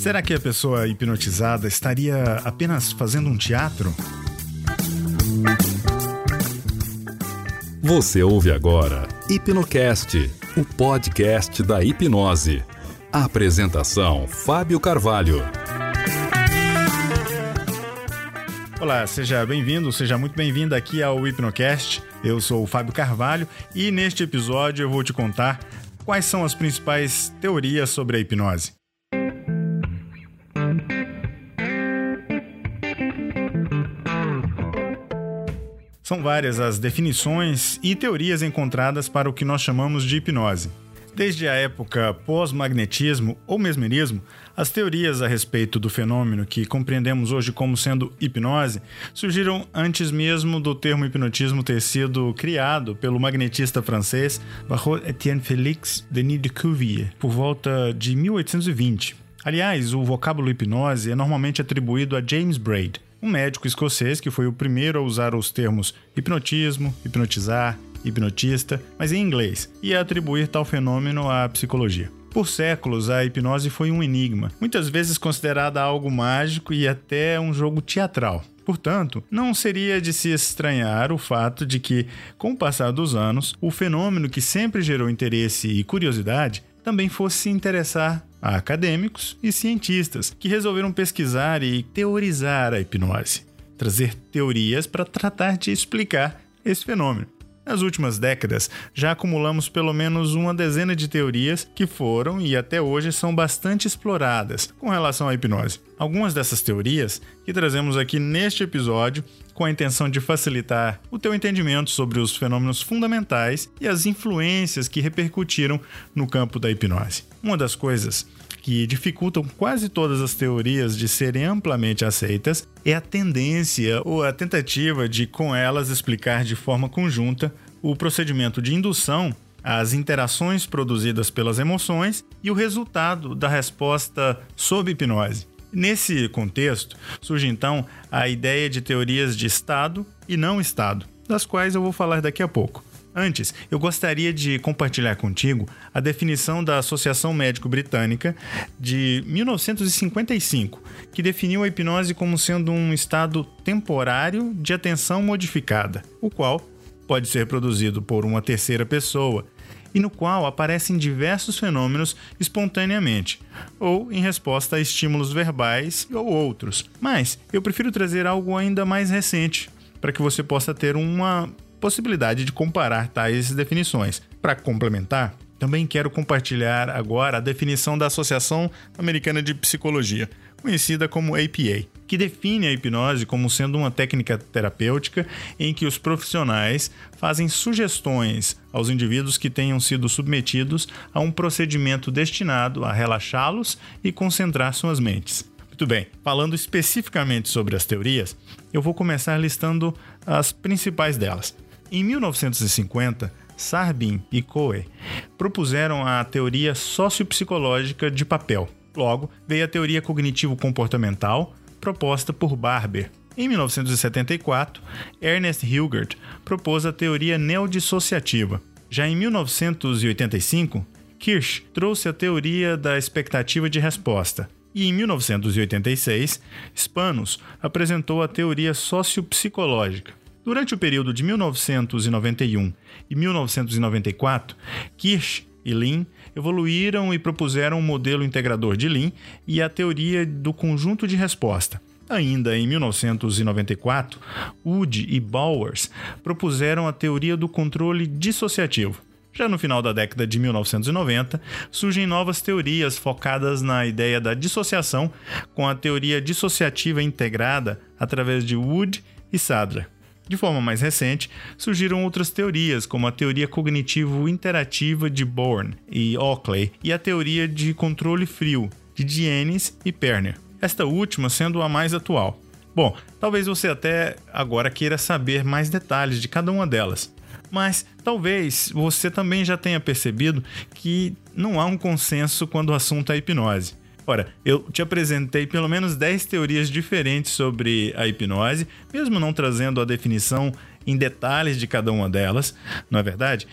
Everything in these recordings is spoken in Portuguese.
Será que a pessoa hipnotizada estaria apenas fazendo um teatro? Você ouve agora Hipnocast, o podcast da hipnose. A apresentação: Fábio Carvalho. Olá, seja bem-vindo, seja muito bem-vinda aqui ao Hipnocast. Eu sou o Fábio Carvalho e neste episódio eu vou te contar quais são as principais teorias sobre a hipnose. São várias as definições e teorias encontradas para o que nós chamamos de hipnose. Desde a época pós-magnetismo ou mesmerismo, as teorias a respeito do fenômeno que compreendemos hoje como sendo hipnose surgiram antes mesmo do termo hipnotismo ter sido criado pelo magnetista francês Barrault-Étienne Félix Denis de Cuvier por volta de 1820. Aliás, o vocábulo hipnose é normalmente atribuído a James Braid, um médico escocês que foi o primeiro a usar os termos hipnotismo, hipnotizar, hipnotista, mas em inglês, e a atribuir tal fenômeno à psicologia. Por séculos, a hipnose foi um enigma, muitas vezes considerada algo mágico e até um jogo teatral. Portanto, não seria de se estranhar o fato de que, com o passar dos anos, o fenômeno que sempre gerou interesse e curiosidade também fosse se interessar a acadêmicos e cientistas que resolveram pesquisar e teorizar a hipnose, trazer teorias para tratar de explicar esse fenômeno. Nas últimas décadas, já acumulamos pelo menos uma dezena de teorias que foram e até hoje são bastante exploradas com relação à hipnose. Algumas dessas teorias que trazemos aqui neste episódio com a intenção de facilitar o teu entendimento sobre os fenômenos fundamentais e as influências que repercutiram no campo da hipnose. Uma das coisas que dificultam quase todas as teorias de serem amplamente aceitas é a tendência ou a tentativa de, com elas, explicar de forma conjunta o procedimento de indução as interações produzidas pelas emoções e o resultado da resposta sob hipnose. Nesse contexto, surge então a ideia de teorias de estado e não estado, das quais eu vou falar daqui a pouco. Antes, eu gostaria de compartilhar contigo a definição da Associação Médico Britânica de 1955, que definiu a hipnose como sendo um estado temporário de atenção modificada, o qual pode ser produzido por uma terceira pessoa e no qual aparecem diversos fenômenos espontaneamente, ou em resposta a estímulos verbais ou outros. Mas eu prefiro trazer algo ainda mais recente, para que você possa ter uma possibilidade de comparar tais definições. Para complementar, também quero compartilhar agora a definição da Associação Americana de Psicologia, conhecida como APA, que define a hipnose como sendo uma técnica terapêutica em que os profissionais fazem sugestões aos indivíduos que tenham sido submetidos a um procedimento destinado a relaxá-los e concentrar suas mentes. Muito bem, falando especificamente sobre as teorias, eu vou começar listando as principais delas. Em 1950, Sarbin e Coe propuseram a teoria sociopsicológica de papel. Logo, veio a teoria cognitivo-comportamental, proposta por Barber. Em 1974, Ernest Hilgert propôs a teoria neodissociativa. Já em 1985, Kirsch trouxe a teoria da expectativa de resposta. E em 1986, Spanos apresentou a teoria sociopsicológica. Durante o período de 1991 e 1994, Kirsch e Lean evoluíram e propuseram um modelo integrador de Lean e a teoria do conjunto de resposta. Ainda em 1994, Wood e Bowers propuseram a teoria do controle dissociativo. Já no final da década de 1990, surgem novas teorias focadas na ideia da dissociação, com a teoria dissociativa integrada através de Wood e Sadler. De forma mais recente, surgiram outras teorias, como a teoria cognitivo-interativa de Bourne e Oakley e a teoria de controle frio de Dienes e Perner, esta última sendo a mais atual. Bom, talvez você até agora queira saber mais detalhes de cada uma delas, mas talvez você também já tenha percebido que não há um consenso quando o assunto é hipnose. Ora, eu te apresentei pelo menos 10 teorias diferentes sobre a hipnose, mesmo não trazendo a definição em detalhes de cada uma delas, não é verdade?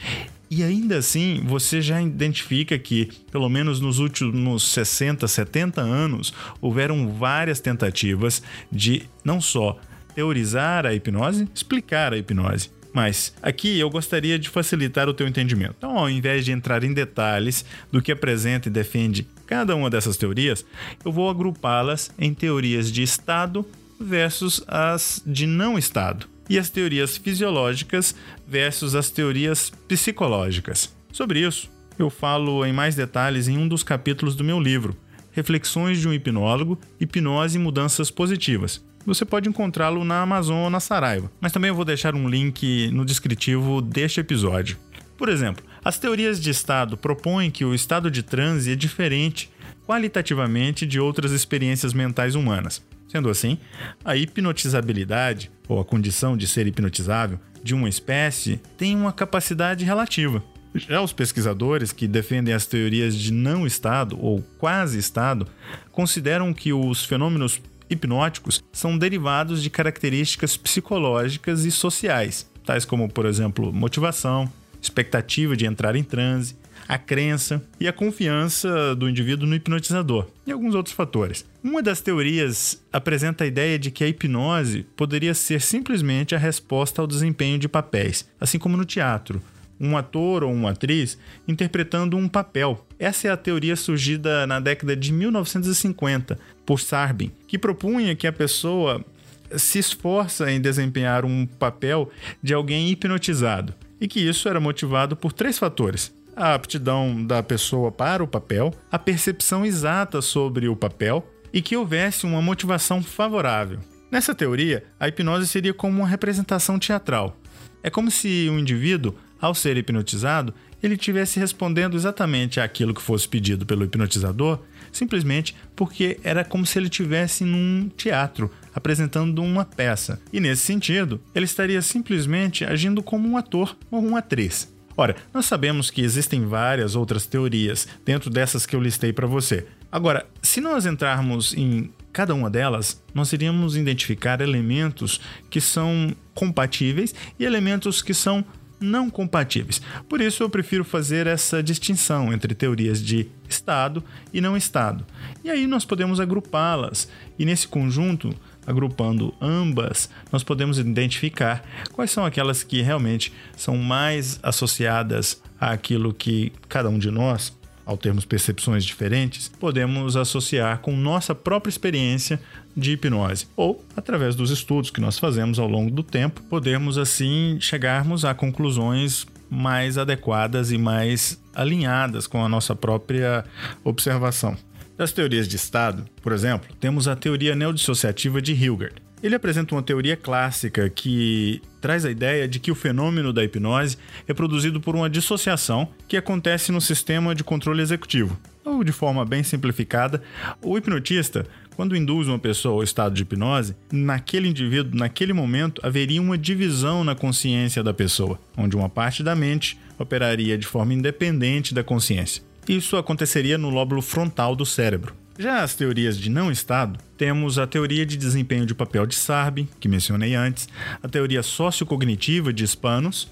E ainda assim, você já identifica que, pelo menos nos últimos 60, 70 anos, houveram várias tentativas de não só teorizar a hipnose, explicar a hipnose. Mas aqui eu gostaria de facilitar o teu entendimento. Então, ao invés de entrar em detalhes do que apresenta e defende cada uma dessas teorias, eu vou agrupá-las em teorias de estado versus as de não estado e as teorias fisiológicas versus as teorias psicológicas. Sobre isso, eu falo em mais detalhes em um dos capítulos do meu livro, Reflexões de um Hipnólogo, Hipnose e Mudanças Positivas. Você pode encontrá-lo na Amazon ou na Saraiva, mas também eu vou deixar um link no descritivo deste episódio. Por exemplo, as teorias de estado propõem que o estado de transe é diferente qualitativamente de outras experiências mentais humanas. Sendo assim, a hipnotizabilidade, ou a condição de ser hipnotizável, de uma espécie tem uma capacidade relativa. Já os pesquisadores que defendem as teorias de não estado ou quase estado consideram que os fenômenos hipnóticos são derivados de características psicológicas e sociais, tais como, por exemplo, motivação, expectativa de entrar em transe, a crença e a confiança do indivíduo no hipnotizador e alguns outros fatores. Uma das teorias apresenta a ideia de que a hipnose poderia ser simplesmente a resposta ao desempenho de papéis, assim como no teatro. Um ator ou uma atriz interpretando um papel. Essa é a teoria surgida na década de 1950 por Sarbin, que propunha que a pessoa se esforça em desempenhar um papel de alguém hipnotizado e que isso era motivado por três fatores: a aptidão da pessoa para o papel, a percepção exata sobre o papel e que houvesse uma motivação favorável. Nessa teoria, a hipnose seria como uma representação teatral. É como se o indivíduo, ao ser hipnotizado, ele estivesse respondendo exatamente àquilo que fosse pedido pelo hipnotizador, simplesmente porque era como se ele estivesse num teatro, apresentando uma peça. E nesse sentido, ele estaria simplesmente agindo como um ator ou uma atriz. Ora, nós sabemos que existem várias outras teorias dentro dessas que eu listei para você. Agora, se nós entrarmos em cada uma delas, nós iríamos identificar elementos que são compatíveis e elementos que são não compatíveis. Por isso eu prefiro fazer essa distinção entre teorias de estado e não estado. E aí nós podemos agrupá-las. E nesse conjunto agrupando ambas, nós podemos identificar quais são aquelas que realmente são mais associadas àquilo que cada um de nós, ao termos percepções diferentes, podemos associar com nossa própria experiência de hipnose. Ou, através dos estudos que nós fazemos ao longo do tempo, podemos assim chegarmos a conclusões mais adequadas e mais alinhadas com a nossa própria observação. Das teorias de estado, por exemplo, temos a teoria neodissociativa de Hilgard. Ele apresenta uma teoria clássica que traz a ideia de que o fenômeno da hipnose é produzido por uma dissociação que acontece no sistema de controle executivo. Ou, de forma bem simplificada, o hipnotista, quando induz uma pessoa ao estado de hipnose, naquele indivíduo, naquele momento, haveria uma divisão na consciência da pessoa, onde uma parte da mente operaria de forma independente da consciência. Isso aconteceria no lóbulo frontal do cérebro. Já as teorias de não estado, temos a teoria de desempenho de papel de Sarbin, que mencionei antes, a teoria sociocognitiva de Spanos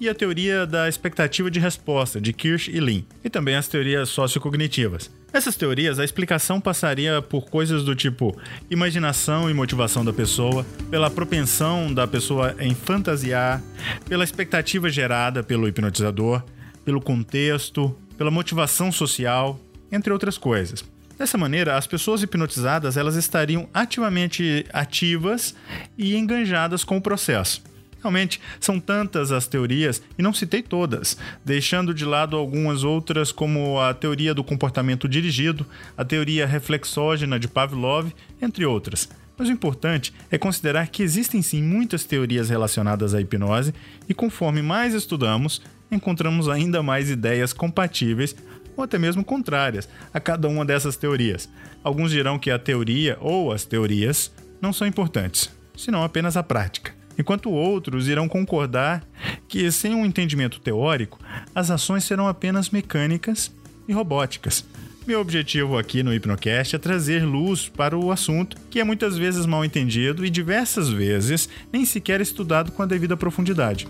e a teoria da expectativa de resposta de Kirsch e Lin, e também as teorias sociocognitivas. Nessas teorias, a explicação passaria por coisas do tipo imaginação e motivação da pessoa, pela propensão da pessoa em fantasiar, pela expectativa gerada pelo hipnotizador, pelo contexto, pela motivação social, entre outras coisas. Dessa maneira, as pessoas hipnotizadas elas estariam ativamente ativas e enganjadas com o processo. Realmente, são tantas as teorias, e não citei todas, deixando de lado algumas outras, como a teoria do comportamento dirigido, a teoria reflexógena de Pavlov, entre outras. Mas o importante é considerar que existem sim muitas teorias relacionadas à hipnose, e conforme mais estudamos, encontramos ainda mais ideias compatíveis ou até mesmo contrárias a cada uma dessas teorias. Alguns dirão que a teoria ou as teorias não são importantes, senão apenas a prática. Enquanto outros irão concordar que, sem um entendimento teórico, as ações serão apenas mecânicas e robóticas. Meu objetivo aqui no Hipnocast é trazer luz para o assunto que é muitas vezes mal entendido e diversas vezes nem sequer estudado com a devida profundidade.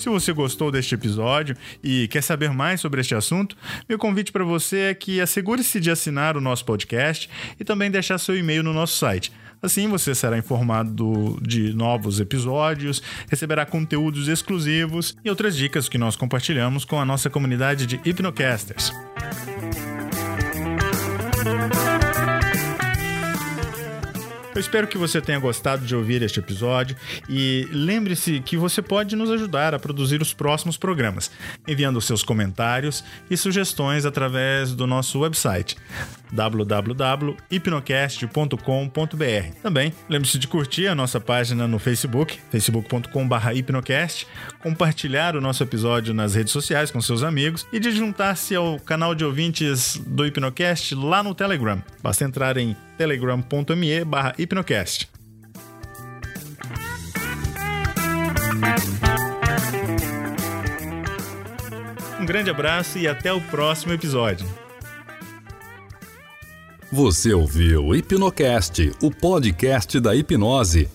Se você gostou deste episódio e quer saber mais sobre este assunto, meu convite para você é que assegure-se de assinar o nosso podcast e também deixar seu e-mail no nosso site. Assim você será informado de novos episódios, receberá conteúdos exclusivos e outras dicas que nós compartilhamos com a nossa comunidade de hipnocasters. Eu espero que você tenha gostado de ouvir este episódio e lembre-se que você pode nos ajudar a produzir os próximos programas, enviando seus comentários e sugestões através do nosso website www.hipnocast.com.br. Também lembre-se de curtir a nossa página no Facebook, facebook.com/hipnocast, compartilhar o nosso episódio nas redes sociais com seus amigos e de juntar-se ao canal de ouvintes do Hipnocast lá no Telegram. Basta entrar em telegram.me barra hipnocast. Um grande abraço e até o próximo episódio. Você ouviu o Hipnocast, o podcast da hipnose